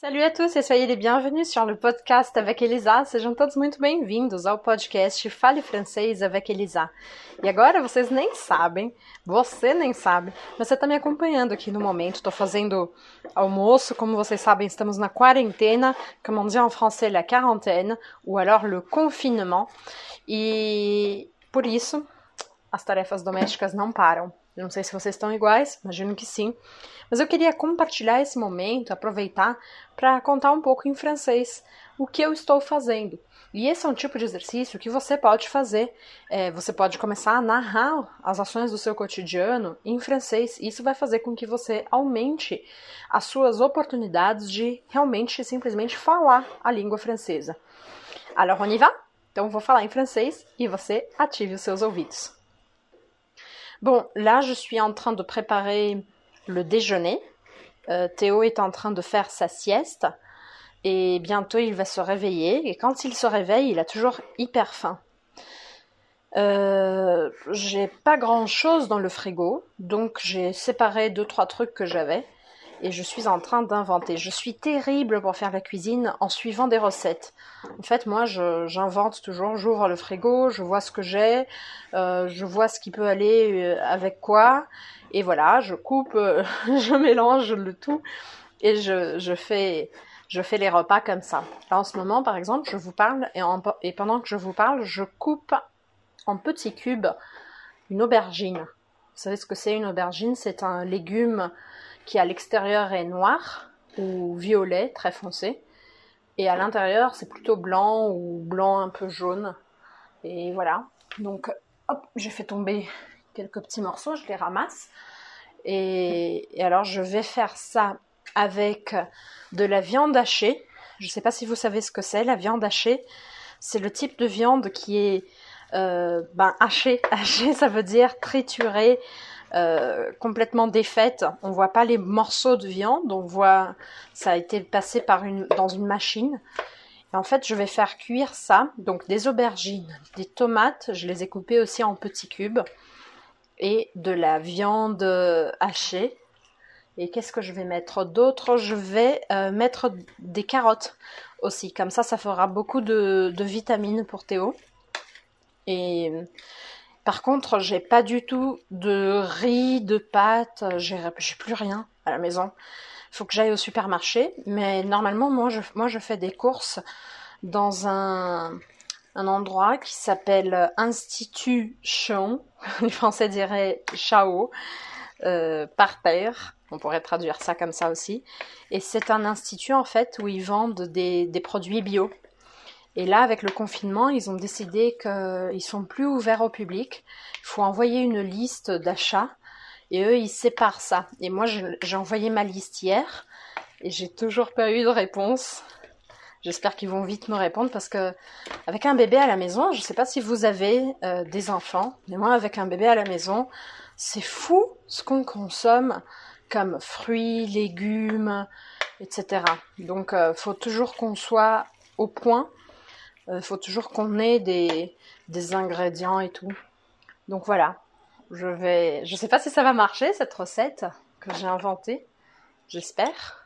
Salut a todos e soyez les bienvenus sur le podcast avec Elisa. Sejam todos muito bem-vindos ao podcast Fale Francês avec Elisa. E agora vocês nem sabem, você nem sabe, mas você está me acompanhando aqui no momento. Estou fazendo almoço, como vocês sabem, estamos na quarentena, comme on dit en français, la quarantaine, ou alors le confinement. E por isso, as tarefas domésticas não param. Não sei se vocês estão iguais, imagino que sim. Mas eu queria compartilhar esse momento, aproveitar para contar um pouco em francês o que eu estou fazendo. E esse é um tipo de exercício que você pode fazer. É, você pode começar a narrar as ações do seu cotidiano em francês. Isso vai fazer com que você aumente as suas oportunidades de realmente simplesmente falar a língua francesa. Alors on y va? Então vou falar em francês e você ative os seus ouvidos. Bon, là, je suis en train de préparer le déjeuner. Euh, Théo est en train de faire sa sieste et bientôt il va se réveiller. Et quand il se réveille, il a toujours hyper faim. Euh, j'ai pas grand chose dans le frigo, donc j'ai séparé deux trois trucs que j'avais et je suis en train d'inventer. Je suis terrible pour faire la cuisine en suivant des recettes. En fait, moi, j'invente toujours. J'ouvre le frigo, je vois ce que j'ai, euh, je vois ce qui peut aller euh, avec quoi, et voilà, je coupe, euh, je mélange le tout, et je, fais, je fais les repas comme ça. Là, en ce moment, par exemple, je vous parle, et pendant que je vous parle, je coupe en petits cubes une aubergine. Vous savez ce que c'est une aubergine? C'est un légume qui à l'extérieur est noir ou violet très foncé. Et à l'intérieur c'est plutôt blanc ou blanc un peu jaune. Et voilà. Donc hop j'ai fait tomber quelques petits morceaux je les ramasse. Et, alors je vais faire ça avec de la viande hachée. Je ne sais pas si vous savez ce que c'est la viande hachée. C'est le type de viande qui est euh, ben, hachée hachée ça veut dire triturée euh, complètement défaite. On voit pas les morceaux de viande, on voit ça a été passé dans une machine. Et en fait, je vais faire cuire ça, donc des aubergines, des tomates, je les ai coupées aussi en petits cubes et de la viande hachée. Et qu'est-ce que je vais mettre d'autre? Je vais euh, mettre des carottes aussi. Comme ça, ça fera beaucoup de, de vitamines pour Théo. Et par contre, j'ai pas du tout de riz, de pâtes, j'ai plus rien à la maison. Il faut que j'aille au supermarché, mais normalement, moi je, fais des courses dans un, endroit qui s'appelle Institut Chon, les Français diraient Chao, euh, par terre. On pourrait traduire ça comme ça aussi. Et c'est un institut en fait où ils vendent des produits bio. Et là, avec le confinement, ils ont décidé qu'ils sont plus ouverts au public. Il faut envoyer une liste d'achats et eux, ils séparent ça. Et moi, j'ai envoyé ma liste hier et j'ai toujours pas eu de réponse. J'espère qu'ils vont vite me répondre parce que avec un bébé à la maison, je sais pas si vous avez euh, des enfants, mais moi avec un bébé à la maison, c'est fou ce qu'on consomme comme fruits, légumes, etc. Donc, euh, faut toujours qu'on soit au point il euh, faut toujours qu'on ait des, des ingrédients et tout. Donc voilà, je vais, je sais pas si ça va marcher cette recette que j'ai inventée. J'espère.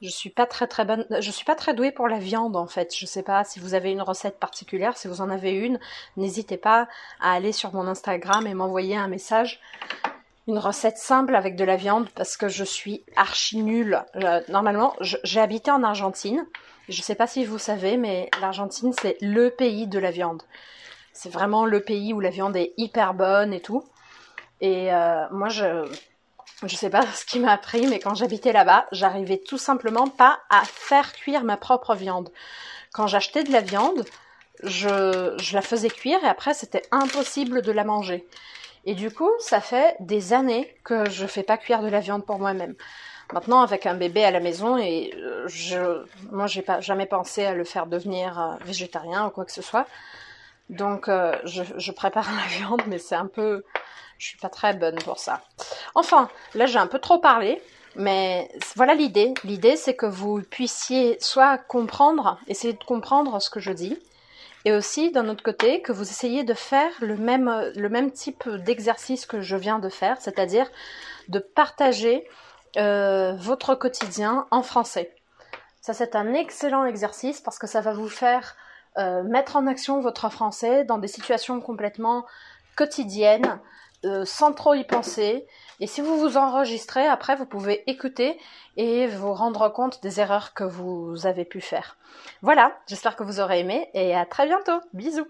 Je suis pas très très bonne, je suis pas très douée pour la viande en fait. Je sais pas si vous avez une recette particulière, si vous en avez une, n'hésitez pas à aller sur mon Instagram et m'envoyer un message. Une recette simple avec de la viande parce que je suis archi nulle. Euh, normalement, j'ai habité en Argentine je ne sais pas si vous savez, mais l'Argentine, c'est le pays de la viande. C'est vraiment le pays où la viande est hyper bonne et tout. Et euh, moi, je ne sais pas ce qui m'a appris, mais quand j'habitais là-bas, j'arrivais tout simplement pas à faire cuire ma propre viande. Quand j'achetais de la viande, je, je la faisais cuire et après, c'était impossible de la manger. Et du coup, ça fait des années que je fais pas cuire de la viande pour moi-même. Maintenant, avec un bébé à la maison, et euh, je, moi, j'ai pas jamais pensé à le faire devenir euh, végétarien ou quoi que ce soit. Donc, euh, je, prépare la viande, mais c'est un peu, je suis pas très bonne pour ça. Enfin, là, j'ai un peu trop parlé, mais voilà l'idée. L'idée, c'est que vous puissiez soit comprendre, essayer de comprendre ce que je dis, et aussi d'un autre côté que vous essayez de faire le même, le même type d'exercice que je viens de faire, c'est-à-dire de partager euh, votre quotidien en français. Ça, c'est un excellent exercice parce que ça va vous faire euh, mettre en action votre français dans des situations complètement quotidiennes, euh, sans trop y penser. Et si vous vous enregistrez, après, vous pouvez écouter et vous rendre compte des erreurs que vous avez pu faire. Voilà, j'espère que vous aurez aimé et à très bientôt. Bisous